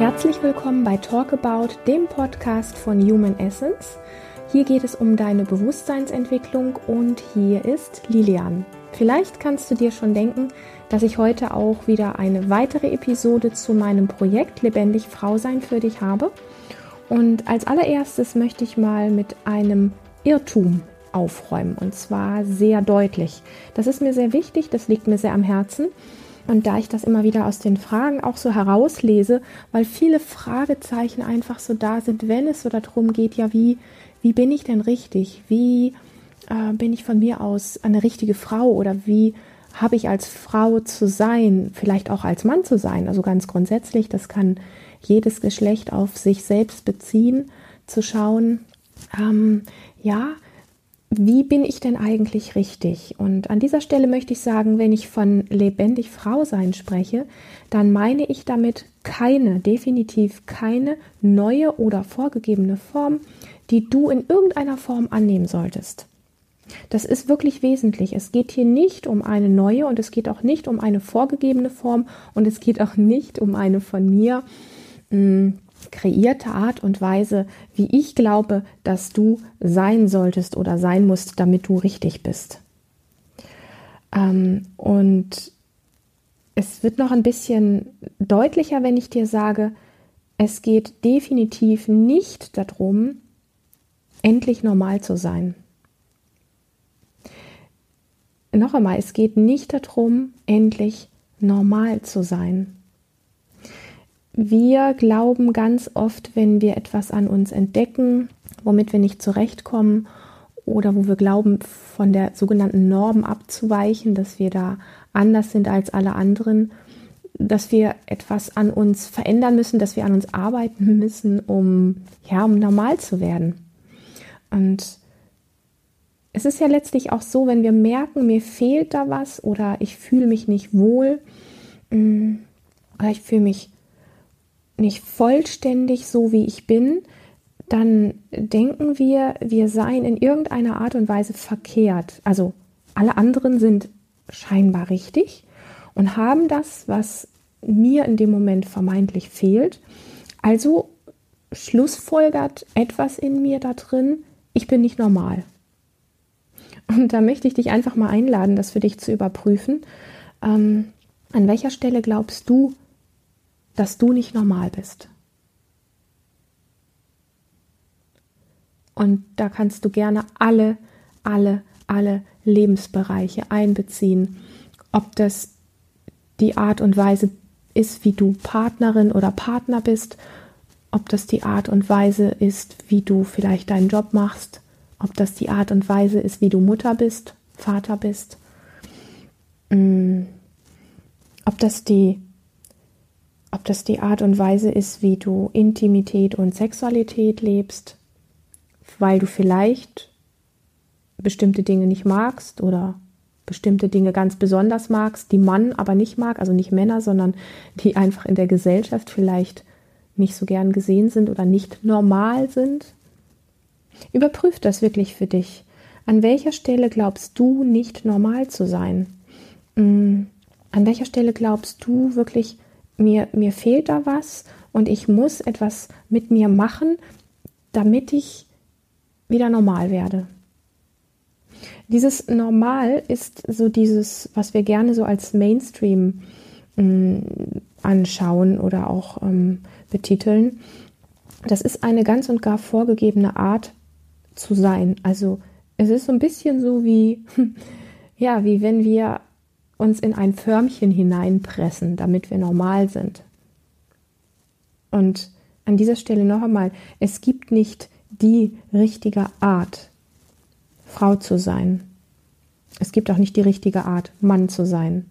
Herzlich willkommen bei Talk About, dem Podcast von Human Essence. Hier geht es um deine Bewusstseinsentwicklung und hier ist Lilian. Vielleicht kannst du dir schon denken, dass ich heute auch wieder eine weitere Episode zu meinem Projekt Lebendig Frau sein für dich habe. Und als allererstes möchte ich mal mit einem Irrtum aufräumen und zwar sehr deutlich. Das ist mir sehr wichtig, das liegt mir sehr am Herzen. Und da ich das immer wieder aus den Fragen auch so herauslese, weil viele Fragezeichen einfach so da sind, wenn es so darum geht, ja, wie, wie bin ich denn richtig? Wie äh, bin ich von mir aus eine richtige Frau oder wie habe ich als Frau zu sein, vielleicht auch als Mann zu sein? Also ganz grundsätzlich, das kann jedes Geschlecht auf sich selbst beziehen, zu schauen, ähm, ja, wie bin ich denn eigentlich richtig? Und an dieser Stelle möchte ich sagen, wenn ich von lebendig Frau sein spreche, dann meine ich damit keine, definitiv keine neue oder vorgegebene Form, die du in irgendeiner Form annehmen solltest. Das ist wirklich wesentlich. Es geht hier nicht um eine neue und es geht auch nicht um eine vorgegebene Form und es geht auch nicht um eine von mir mh, kreierte Art und Weise, wie ich glaube, dass du sein solltest oder sein musst, damit du richtig bist. Ähm, und es wird noch ein bisschen deutlicher, wenn ich dir sage, es geht definitiv nicht darum, endlich normal zu sein. Noch einmal, es geht nicht darum, endlich normal zu sein. Wir glauben ganz oft, wenn wir etwas an uns entdecken, womit wir nicht zurechtkommen oder wo wir glauben, von der sogenannten Norm abzuweichen, dass wir da anders sind als alle anderen, dass wir etwas an uns verändern müssen, dass wir an uns arbeiten müssen, um ja, um normal zu werden. Und es ist ja letztlich auch so, wenn wir merken, mir fehlt da was oder ich fühle mich nicht wohl mm, oder ich fühle mich nicht vollständig so, wie ich bin, dann denken wir, wir seien in irgendeiner Art und Weise verkehrt. Also alle anderen sind scheinbar richtig und haben das, was mir in dem Moment vermeintlich fehlt. Also schlussfolgert etwas in mir da drin, ich bin nicht normal. Und da möchte ich dich einfach mal einladen, das für dich zu überprüfen. Ähm, an welcher Stelle glaubst du, dass du nicht normal bist. Und da kannst du gerne alle, alle, alle Lebensbereiche einbeziehen. Ob das die Art und Weise ist, wie du Partnerin oder Partner bist, ob das die Art und Weise ist, wie du vielleicht deinen Job machst, ob das die Art und Weise ist, wie du Mutter bist, Vater bist, mm. ob das die ob das die Art und Weise ist, wie du Intimität und Sexualität lebst, weil du vielleicht bestimmte Dinge nicht magst oder bestimmte Dinge ganz besonders magst, die Mann aber nicht mag, also nicht Männer, sondern die einfach in der Gesellschaft vielleicht nicht so gern gesehen sind oder nicht normal sind. Überprüf das wirklich für dich. An welcher Stelle glaubst du nicht normal zu sein? Mm, an welcher Stelle glaubst du wirklich mir, mir fehlt da was und ich muss etwas mit mir machen, damit ich wieder normal werde. Dieses Normal ist so dieses, was wir gerne so als Mainstream äh, anschauen oder auch ähm, betiteln. Das ist eine ganz und gar vorgegebene Art zu sein. Also es ist so ein bisschen so wie, ja, wie wenn wir uns in ein Förmchen hineinpressen, damit wir normal sind. Und an dieser Stelle noch einmal, es gibt nicht die richtige Art, Frau zu sein. Es gibt auch nicht die richtige Art, Mann zu sein.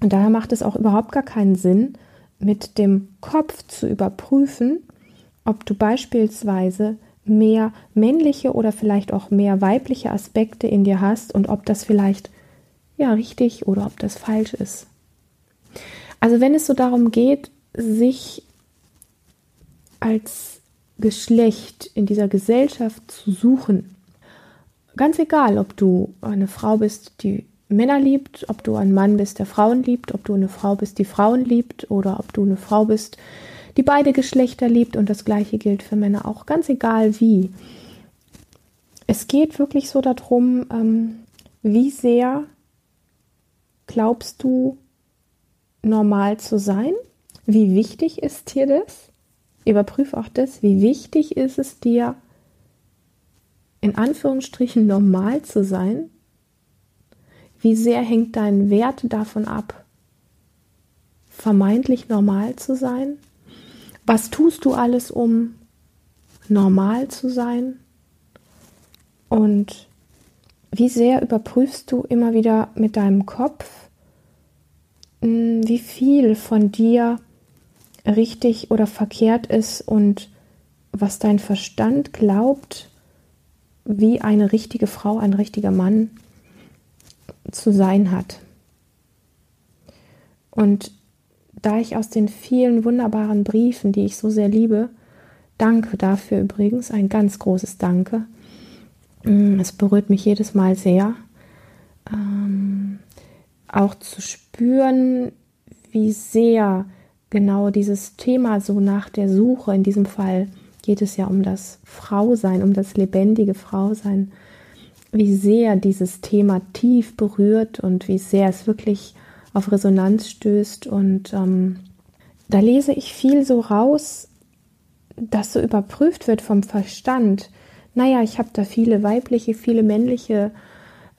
Und daher macht es auch überhaupt gar keinen Sinn, mit dem Kopf zu überprüfen, ob du beispielsweise mehr männliche oder vielleicht auch mehr weibliche Aspekte in dir hast und ob das vielleicht ja richtig oder ob das falsch ist. Also wenn es so darum geht, sich als Geschlecht in dieser Gesellschaft zu suchen, ganz egal, ob du eine Frau bist, die Männer liebt, ob du ein Mann bist, der Frauen liebt, ob du eine Frau bist, die Frauen liebt oder ob du eine Frau bist, die beide Geschlechter liebt und das gleiche gilt für Männer auch, ganz egal wie. Es geht wirklich so darum, ähm, wie sehr glaubst du normal zu sein? Wie wichtig ist dir das? Überprüf auch das, wie wichtig ist es dir, in Anführungsstrichen normal zu sein? Wie sehr hängt dein Wert davon ab, vermeintlich normal zu sein? Was tust du alles, um normal zu sein? Und wie sehr überprüfst du immer wieder mit deinem Kopf, hm, wie viel von dir richtig oder verkehrt ist und was dein Verstand glaubt, wie eine richtige Frau, ein richtiger Mann zu sein hat. Und da ich aus den vielen wunderbaren Briefen, die ich so sehr liebe, danke dafür übrigens, ein ganz großes Danke. Mm, es berührt mich jedes Mal sehr, ähm, auch zu spüren, wie sehr genau dieses Thema so nach der Suche, in diesem Fall geht es ja um das Frausein, um das lebendige Frausein, wie sehr dieses Thema tief berührt und wie sehr es wirklich auf Resonanz stößt. Und ähm, da lese ich viel so raus, dass so überprüft wird vom Verstand. Naja, ich habe da viele weibliche, viele männliche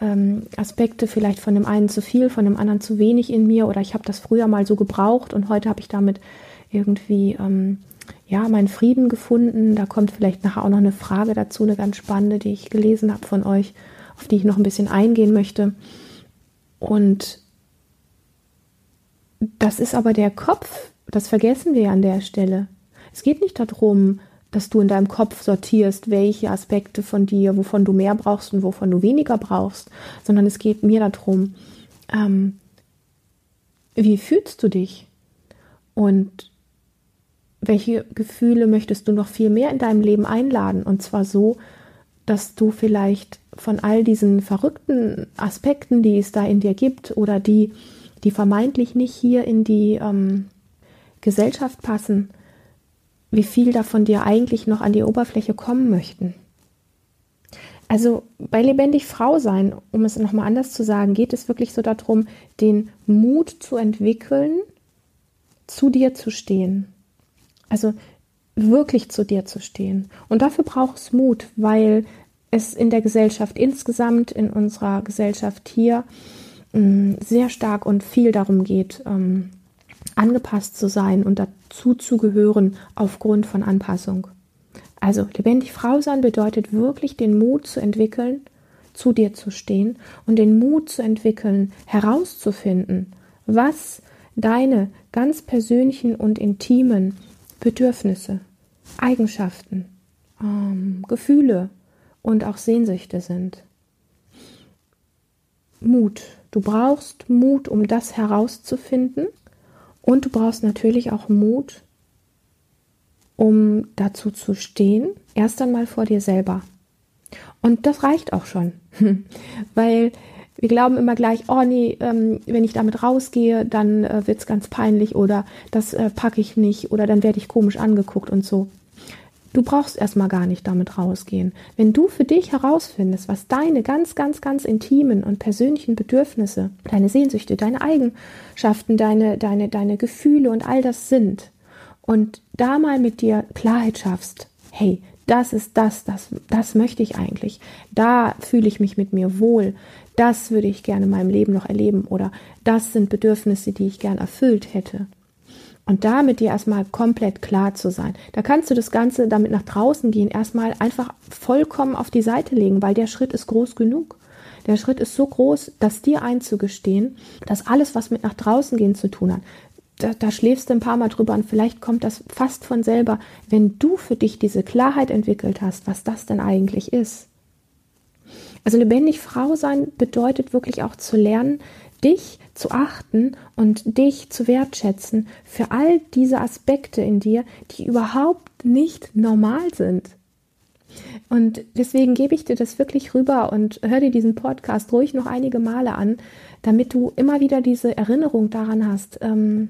ähm, Aspekte, vielleicht von dem einen zu viel, von dem anderen zu wenig in mir oder ich habe das früher mal so gebraucht und heute habe ich damit irgendwie ähm, ja, meinen Frieden gefunden. Da kommt vielleicht nachher auch noch eine Frage dazu, eine ganz spannende, die ich gelesen habe von euch, auf die ich noch ein bisschen eingehen möchte. Und das ist aber der Kopf, das vergessen wir an der Stelle. Es geht nicht darum, dass du in deinem Kopf sortierst, welche Aspekte von dir, wovon du mehr brauchst und wovon du weniger brauchst, sondern es geht mir darum, ähm, wie fühlst du dich und welche Gefühle möchtest du noch viel mehr in deinem Leben einladen? Und zwar so, dass du vielleicht von all diesen verrückten Aspekten, die es da in dir gibt oder die, die vermeintlich nicht hier in die ähm, Gesellschaft passen, wie viel davon dir eigentlich noch an die Oberfläche kommen möchten. Also bei lebendig Frau sein, um es nochmal anders zu sagen, geht es wirklich so darum, den Mut zu entwickeln, zu dir zu stehen. Also wirklich zu dir zu stehen. Und dafür braucht es Mut, weil es in der Gesellschaft insgesamt, in unserer Gesellschaft hier, mm, sehr stark und viel darum geht, ähm, angepasst zu sein und dazu zu gehören aufgrund von Anpassung. Also lebendig Frau sein bedeutet wirklich den Mut zu entwickeln, zu dir zu stehen und den Mut zu entwickeln, herauszufinden, was deine ganz persönlichen und intimen Bedürfnisse, Eigenschaften, ähm, Gefühle und auch Sehnsüchte sind. Mut. Du brauchst Mut, um das herauszufinden. Und du brauchst natürlich auch Mut, um dazu zu stehen. Erst einmal vor dir selber. Und das reicht auch schon. Weil wir glauben immer gleich, oh nee, ähm, wenn ich damit rausgehe, dann äh, es ganz peinlich oder das äh, packe ich nicht oder dann werde ich komisch angeguckt und so. Du brauchst erstmal gar nicht damit rausgehen. Wenn du für dich herausfindest, was deine ganz, ganz, ganz intimen und persönlichen Bedürfnisse, deine Sehnsüchte, deine Eigenschaften, deine, deine, deine Gefühle und all das sind und da mal mit dir Klarheit schaffst, hey, das ist das, das, das möchte ich eigentlich. Da fühle ich mich mit mir wohl das würde ich gerne in meinem Leben noch erleben oder das sind Bedürfnisse, die ich gern erfüllt hätte. Und damit dir erstmal komplett klar zu sein. Da kannst du das Ganze damit nach draußen gehen, erstmal einfach vollkommen auf die Seite legen, weil der Schritt ist groß genug. Der Schritt ist so groß, dass dir einzugestehen, dass alles, was mit nach draußen gehen zu tun hat, da, da schläfst du ein paar Mal drüber und vielleicht kommt das fast von selber, wenn du für dich diese Klarheit entwickelt hast, was das denn eigentlich ist. Also lebendig Frau sein bedeutet wirklich auch zu lernen, dich zu achten und dich zu wertschätzen für all diese Aspekte in dir, die überhaupt nicht normal sind. Und deswegen gebe ich dir das wirklich rüber und hör dir diesen Podcast ruhig noch einige Male an, damit du immer wieder diese Erinnerung daran hast, ähm,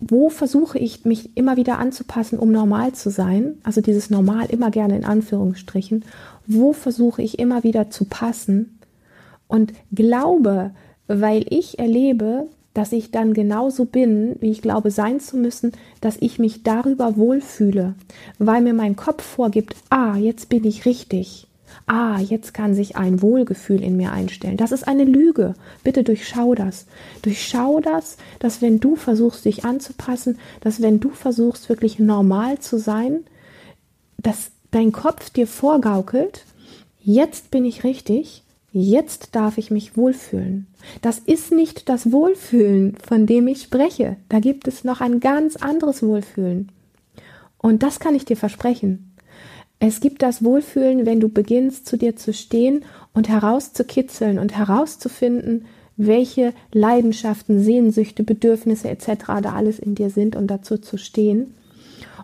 wo versuche ich mich immer wieder anzupassen, um normal zu sein, also dieses normal immer gerne in Anführungsstrichen, wo versuche ich immer wieder zu passen und glaube, weil ich erlebe, dass ich dann genauso bin, wie ich glaube sein zu müssen, dass ich mich darüber wohlfühle, weil mir mein Kopf vorgibt, ah, jetzt bin ich richtig. Ah, jetzt kann sich ein Wohlgefühl in mir einstellen. Das ist eine Lüge. Bitte durchschau das. Durchschau das, dass wenn du versuchst, dich anzupassen, dass wenn du versuchst, wirklich normal zu sein, dass dein Kopf dir vorgaukelt, jetzt bin ich richtig Jetzt darf ich mich wohlfühlen. Das ist nicht das Wohlfühlen, von dem ich spreche. Da gibt es noch ein ganz anderes Wohlfühlen. Und das kann ich dir versprechen. Es gibt das Wohlfühlen, wenn du beginnst, zu dir zu stehen und herauszukitzeln und herauszufinden, welche Leidenschaften, Sehnsüchte, Bedürfnisse etc. da alles in dir sind und dazu zu stehen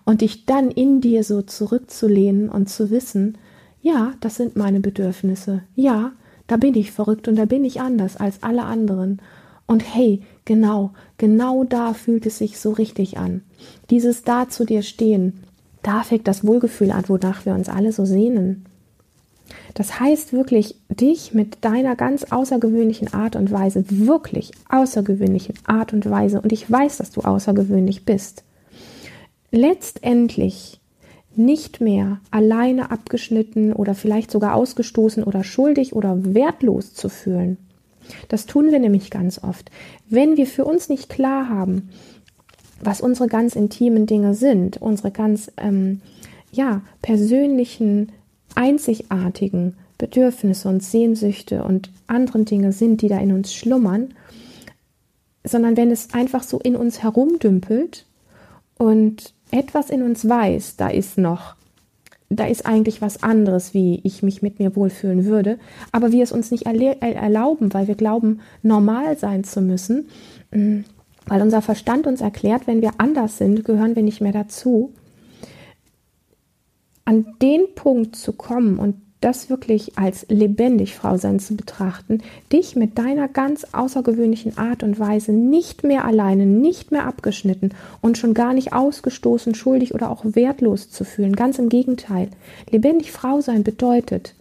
und dich dann in dir so zurückzulehnen und zu wissen, ja, das sind meine Bedürfnisse. Ja, da bin ich verrückt und da bin ich anders als alle anderen. Und hey, genau, genau da fühlt es sich so richtig an. Dieses da zu dir stehen, da fängt das Wohlgefühl an, wonach wir uns alle so sehnen. Das heißt wirklich, dich mit deiner ganz außergewöhnlichen Art und Weise, wirklich außergewöhnlichen Art und Weise, und ich weiß, dass du außergewöhnlich bist, letztendlich nicht mehr alleine abgeschnitten oder vielleicht sogar ausgestoßen oder schuldig oder wertlos zu fühlen. Das tun wir nämlich ganz oft. Wenn wir für uns nicht klar haben, was unsere ganz intimen Dinge sind, unsere ganz ähm, ja, persönlichen, einzigartigen Bedürfnisse und Sehnsüchte und anderen Dinge sind, die da in uns schlummern, sondern wenn es einfach so in uns herumdümpelt und etwas in uns weiß, da ist noch, da ist eigentlich was anderes, wie ich mich mit mir wohlfühlen würde, aber wir es uns nicht erlauben, weil wir glauben, normal sein zu müssen, mm, weil unser Verstand uns erklärt, wenn wir anders sind, gehören wir nicht mehr dazu. An den Punkt zu kommen und das wirklich als lebendig Frau sein zu betrachten, dich mit deiner ganz außergewöhnlichen Art und Weise nicht mehr alleine, nicht mehr abgeschnitten und schon gar nicht ausgestoßen, schuldig oder auch wertlos zu fühlen. Ganz im Gegenteil. Lebendig Frau sein bedeutet,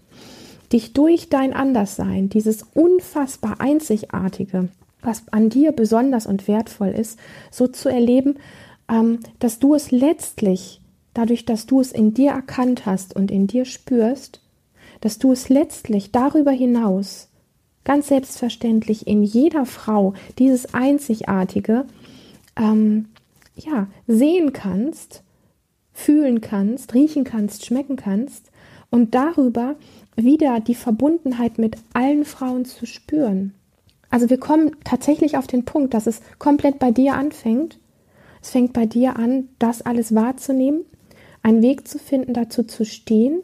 dich durch dein Anderssein, dieses unfassbar Einzigartige, was an dir besonders und wertvoll ist, so zu erleben, ähm, dass du es letztlich, dadurch, dass du es in dir erkannt hast und in dir spürst, dass du es letztlich darüber hinaus ganz selbstverständlich in jeder Frau dieses Einzigartige ähm, ja, sehen kannst, fühlen kannst, riechen kannst, schmecken kannst und darüber wieder die Verbundenheit mit allen Frauen zu spüren. Also wir kommen tatsächlich auf den Punkt, dass es komplett bei dir anfängt. Es fängt bei dir an, das alles wahrzunehmen, einen Weg zu finden, dazu zu stehen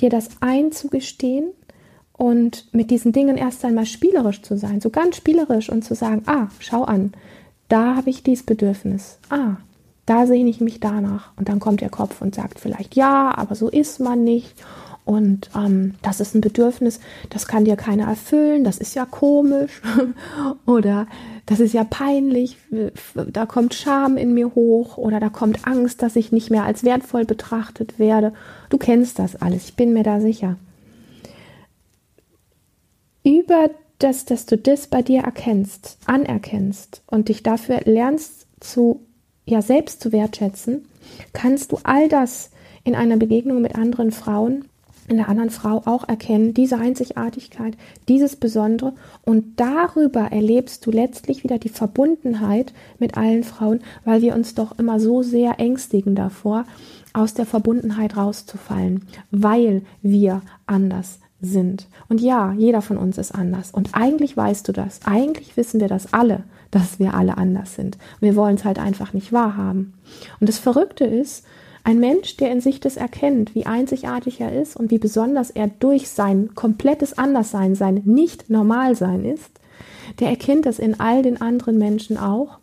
dir das einzugestehen und mit diesen Dingen erst einmal spielerisch zu sein, so ganz spielerisch und zu sagen, ah, schau an, da habe ich dieses Bedürfnis, ah, da sehne ich mich danach. Und dann kommt der Kopf und sagt vielleicht, ja, aber so ist man nicht. Und ähm, das ist ein Bedürfnis, das kann dir keiner erfüllen, das ist ja komisch. Oder das ist ja peinlich, da kommt Scham in mir hoch oder da kommt Angst, dass ich nicht mehr als wertvoll betrachtet werde. Du kennst das alles, ich bin mir da sicher. Über das, dass du das bei dir erkennst, anerkennst und dich dafür lernst zu, ja, selbst zu wertschätzen, kannst du all das in einer Begegnung mit anderen Frauen in der anderen Frau auch erkennen, diese Einzigartigkeit, dieses Besondere und darüber erlebst du letztlich wieder die Verbundenheit mit allen Frauen, weil wir uns doch immer so sehr ängstigen davor, aus der Verbundenheit rauszufallen, weil wir anders sind. Und ja, jeder von uns ist anders. Und eigentlich weißt du das. Eigentlich wissen wir das alle, dass wir alle anders sind. Wir wollen es halt einfach nicht wahrhaben. Und das Verrückte ist, ein Mensch, der in sich das erkennt, wie einzigartig er ist und wie besonders er durch sein komplettes Anderssein, sein Nicht-Normalsein ist, der erkennt das in all den anderen Menschen auch.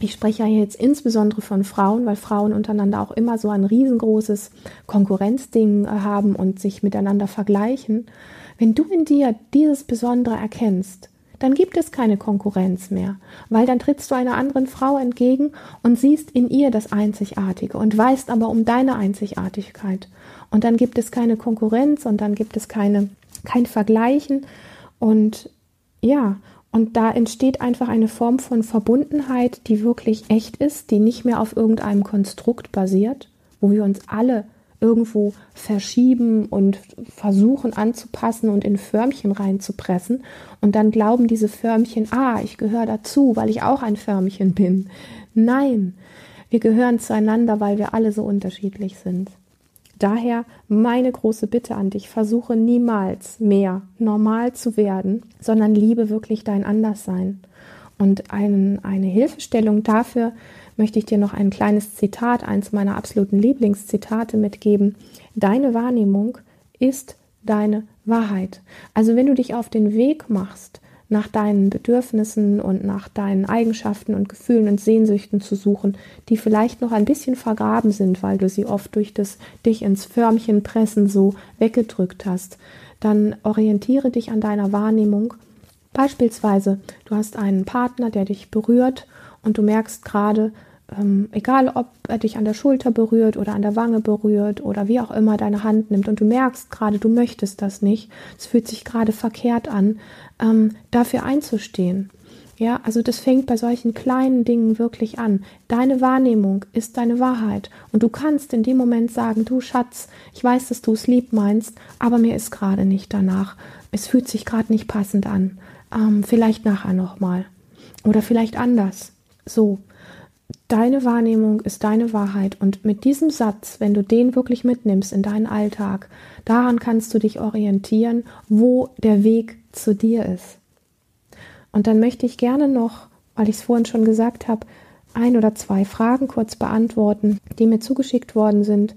ich spreche ja jetzt insbesondere von Frauen, weil Frauen untereinander auch immer so ein riesengroßes Konkurrenzding äh, haben und sich miteinander vergleichen. Wenn du in dir dieses Besondere erkennst, dann gibt es keine Konkurrenz mehr, weil dann trittst du einer anderen Frau entgegen und siehst in ihr das Einzigartige und weißt aber um deine Einzigartigkeit. Und dann gibt es keine Konkurrenz und dann gibt es keine, kein Vergleichen. Und ja, und da entsteht einfach eine Form von Verbundenheit, die wirklich echt ist, die nicht mehr auf irgendeinem Konstrukt basiert, wo wir uns alle irgendwo verschieben und versuchen anzupassen und in Förmchen reinzupressen. Und dann glauben diese Förmchen, ah, ich gehöre dazu, weil ich auch ein Förmchen bin. Nein, wir gehören zueinander, weil wir alle so unterschiedlich sind. Daher meine große Bitte an dich, versuche niemals mehr normal zu werden, sondern liebe wirklich dein Anderssein. Und ein, eine Hilfestellung dafür möchte ich dir noch ein kleines Zitat, eins meiner absoluten Lieblingszitate mitgeben. Deine Wahrnehmung ist deine Wahrheit. Also wenn du dich auf den Weg machst, nach deinen Bedürfnissen und nach deinen Eigenschaften und Gefühlen und Sehnsüchten zu suchen, die vielleicht noch ein bisschen vergraben sind, weil du sie oft durch das dich ins Förmchen pressen so weggedrückt hast, dann orientiere dich an deiner Wahrnehmung. Beispielsweise, du hast einen Partner, der dich berührt und du merkst gerade, ähm, egal ob er dich an der Schulter berührt oder an der Wange berührt oder wie auch immer deine Hand nimmt und du merkst gerade, du möchtest das nicht, es fühlt sich gerade verkehrt an, ähm, dafür einzustehen. Ja, also das fängt bei solchen kleinen Dingen wirklich an. Deine Wahrnehmung ist deine Wahrheit. Und du kannst in dem Moment sagen, du Schatz, ich weiß, dass du es lieb meinst, aber mir ist gerade nicht danach. Es fühlt sich gerade nicht passend an. Ähm, vielleicht nachher nochmal. Oder vielleicht anders. So, deine Wahrnehmung ist deine Wahrheit und mit diesem Satz, wenn du den wirklich mitnimmst in deinen Alltag, daran kannst du dich orientieren, wo der Weg zu dir ist. Und dann möchte ich gerne noch, weil ich es vorhin schon gesagt habe, ein oder zwei Fragen kurz beantworten, die mir zugeschickt worden sind.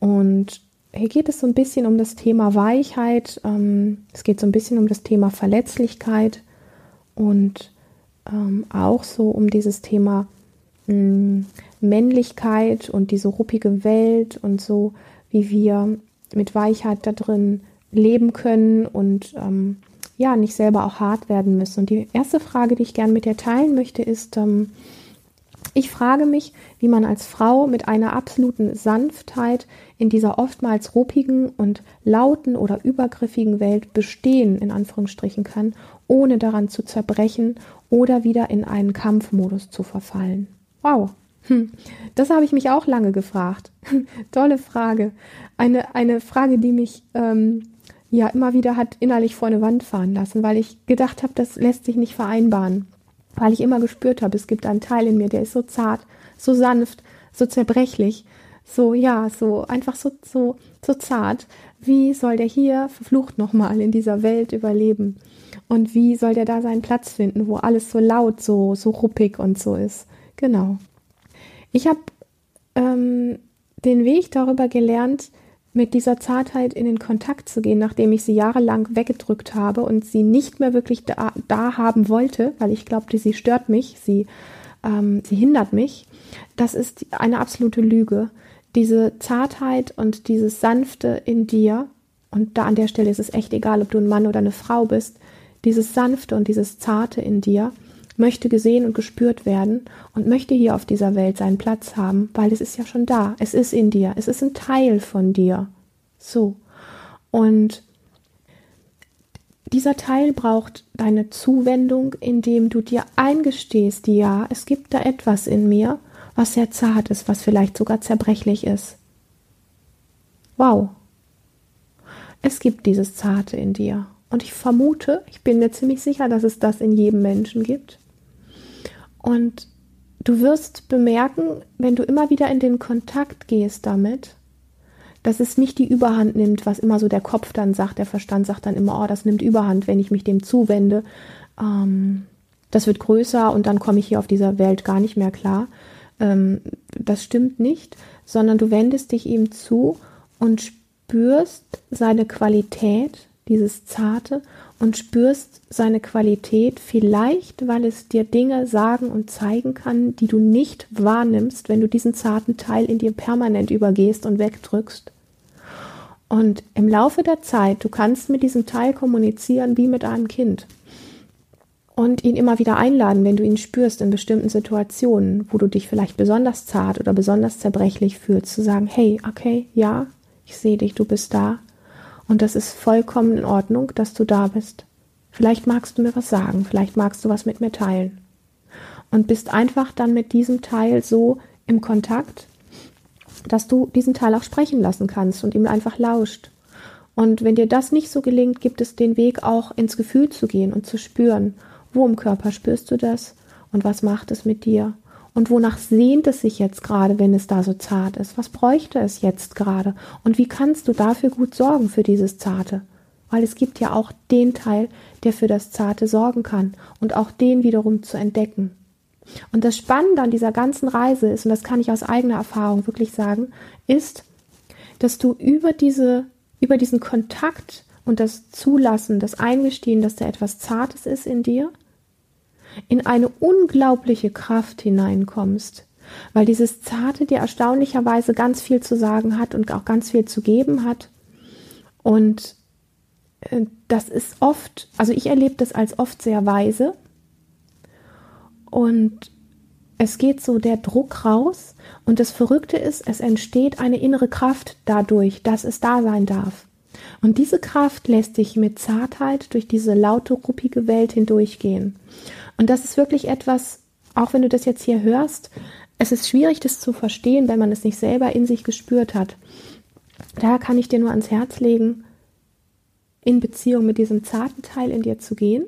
Und hier geht es so ein bisschen um das Thema Weichheit, ähm, es geht so ein bisschen um das Thema Verletzlichkeit und ähm, auch so um dieses Thema mh, mm, Männlichkeit und diese ruppige Welt und so, wie wir mit Weichheit da drin leben können und ähm, ja, nicht selber auch hart werden müssen. Und die erste Frage, die ich gerne mit dir teilen möchte, ist, ähm, ich frage mich, wie man als Frau mit einer absoluten Sanftheit in dieser oftmals ruppigen und lauten oder übergriffigen Welt bestehen, in Anführungsstrichen kann, ohne daran zu zerbrechen oder wieder in einen Kampfmodus zu verfallen. Wow. Hm. Das habe ich mich auch lange gefragt. Tolle Frage. Eine, eine Frage, die mich ähm, ja immer wieder hat innerlich vor eine Wand fahren lassen, weil ich gedacht habe, das lässt sich nicht vereinbaren. Weil ich immer gespürt habe, es gibt einen Teil in mir, der ist so zart, so sanft, so zerbrechlich, so, ja, so einfach so, so, so zart. Wie soll der hier verflucht nochmal in dieser Welt überleben? Und wie soll der da seinen Platz finden, wo alles so laut, so, so ruppig und so ist? Genau. Ich habe ähm, den Weg darüber gelernt, mit dieser Zartheit in den Kontakt zu gehen, nachdem ich sie jahrelang weggedrückt habe und sie nicht mehr wirklich da, da haben wollte, weil ich glaubte, sie stört mich, sie, ähm, sie hindert mich. Das ist eine absolute Lüge. Diese Zartheit und dieses Sanfte in dir, und da an der Stelle ist es echt egal, ob du ein Mann oder eine Frau bist, dieses Sanfte und dieses Zarte in dir, möchte gesehen und gespürt werden und möchte hier auf dieser Welt seinen Platz haben, weil es ist ja schon da, es ist in dir, es ist ein Teil von dir. So. Und dieser Teil braucht deine Zuwendung, indem du dir eingestehst, ja, es gibt da etwas in mir, was sehr zart ist, was vielleicht sogar zerbrechlich ist. Wow. Es gibt dieses Zarte in dir. Und ich vermute, ich bin mir ziemlich sicher, dass es das in jedem Menschen gibt. Und du wirst bemerken, wenn du immer wieder in den Kontakt gehst damit, dass es nicht die Überhand nimmt, was immer so der Kopf dann sagt, der Verstand sagt dann immer, oh, das nimmt Überhand, wenn ich mich dem zuwende. Ähm, das wird größer und dann komme ich hier auf dieser Welt gar nicht mehr klar. Ähm, das stimmt nicht, sondern du wendest dich ihm zu und spürst seine Qualität, dieses Zarte, und spürst seine Qualität, vielleicht weil es dir Dinge sagen und zeigen kann, die du nicht wahrnimmst, wenn du diesen zarten Teil in dir permanent übergehst und wegdrückst. Und im Laufe der Zeit, du kannst mit diesem Teil kommunizieren wie mit einem Kind und ihn immer wieder einladen, wenn du ihn spürst in bestimmten Situationen, wo du dich vielleicht besonders zart oder besonders zerbrechlich fühlst, zu sagen, hey, okay, ja, ich sehe dich, du bist da und das ist vollkommen in Ordnung, dass du da bist. Vielleicht magst du mir was sagen, vielleicht magst du was mit mir teilen. Und bist einfach dann mit diesem Teil so im Kontakt, dass du diesen Teil auch sprechen lassen kannst und ihm einfach lauscht. Und wenn dir das nicht so gelingt, gibt es den Weg auch ins Gefühl zu gehen und zu spüren, wo im Körper spürst du das und was macht es mit dir und wonach sehnt es sich jetzt gerade, wenn es da so zart ist? Was bräuchte es jetzt gerade? Und wie kannst du dafür gut sorgen für dieses Zarte? Weil es gibt ja auch den Teil, der für das Zarte sorgen kann und auch den wiederum zu entdecken. Und das Spannende an dieser ganzen Reise ist, und das kann ich aus eigener Erfahrung wirklich sagen, ist, dass du über diese, über diesen Kontakt und das Zulassen, das Eingestehen, dass da etwas Zartes ist in dir, in eine unglaubliche Kraft hineinkommst, weil dieses Zarte dir erstaunlicherweise ganz viel zu sagen hat und auch ganz viel zu geben hat. Und äh, das ist oft, also ich erlebe das als oft sehr weise. Und es geht so der Druck raus. Und das Verrückte ist, es entsteht eine innere Kraft dadurch, dass es da sein darf. Und diese Kraft lässt dich mit Zartheit durch diese laute, ruppige Welt hindurchgehen. Und das ist wirklich etwas, auch wenn du das jetzt hier hörst, es ist schwierig, das zu verstehen, wenn man es nicht selber in sich gespürt hat. Daher kann ich dir nur ans Herz legen, in Beziehung mit diesem zarten Teil in dir zu gehen.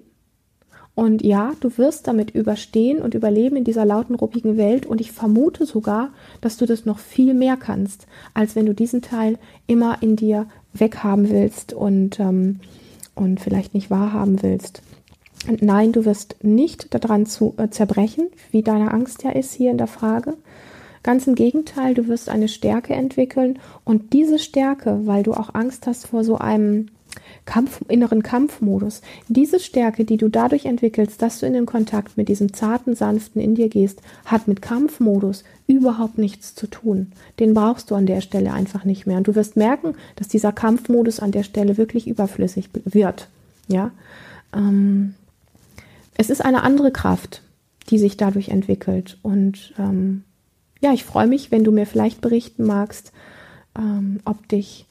Und ja, du wirst damit überstehen und überleben in dieser lauten, ruppigen Welt. Und ich vermute sogar, dass du das noch viel mehr kannst, als wenn du diesen Teil immer in dir weghaben willst und, ähm, und vielleicht nicht wahrhaben willst. Nein, du wirst nicht daran zu äh, zerbrechen, wie deine Angst ja ist hier in der Frage. Ganz im Gegenteil, du wirst eine Stärke entwickeln und diese Stärke, weil du auch Angst hast vor so einem Kampf, inneren Kampfmodus, diese Stärke, die du dadurch entwickelst, dass du in den Kontakt mit diesem zarten, sanften in dir gehst, hat mit Kampfmodus überhaupt nichts zu tun. Den brauchst du an der Stelle einfach nicht mehr. Und du wirst merken, dass dieser Kampfmodus an der Stelle wirklich überflüssig wird. Ja. Ähm, es ist eine andere Kraft, die sich dadurch entwickelt. Und ähm, ja, ich freue mich, wenn du mir vielleicht berichten magst, ähm, ob dich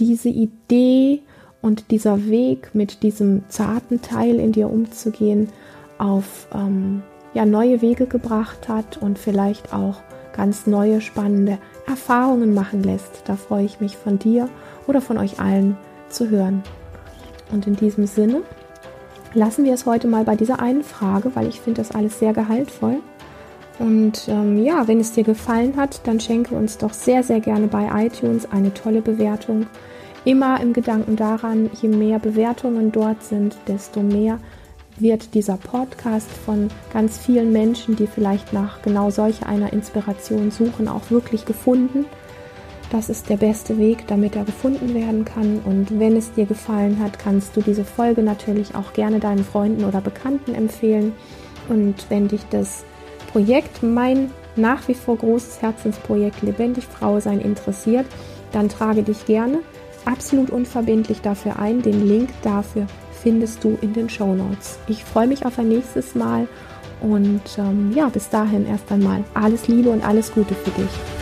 diese Idee und dieser Weg mit diesem zarten Teil in dir umzugehen auf ähm, ja, neue Wege gebracht hat und vielleicht auch ganz neue spannende Erfahrungen machen lässt. Da freue ich mich von dir oder von euch allen zu hören. Und in diesem Sinne lassen wir es heute mal bei dieser einen Frage, weil ich finde das alles sehr gehaltvoll. Und ähm, ja, wenn es dir gefallen hat, dann schenke uns doch sehr, sehr gerne bei iTunes eine tolle Bewertung. Immer im Gedanken daran, je mehr Bewertungen dort sind, desto mehr wird dieser Podcast von ganz vielen Menschen, die vielleicht nach genau solch einer Inspiration suchen, auch wirklich gefunden. Das ist der beste Weg, damit er gefunden werden kann. Und wenn es dir gefallen hat, kannst du diese Folge natürlich auch gerne deinen Freunden oder Bekannten empfehlen. Und wenn dich das Projekt, mein nach wie vor großes Herzensprojekt Lebendig Frau sein interessiert, dann trage dich gerne absolut unverbindlich dafür ein. Den Link dafür findest du in den Show Notes. Ich freue mich auf ein nächstes Mal und ähm, ja, bis dahin erst einmal alles Liebe und alles Gute für dich.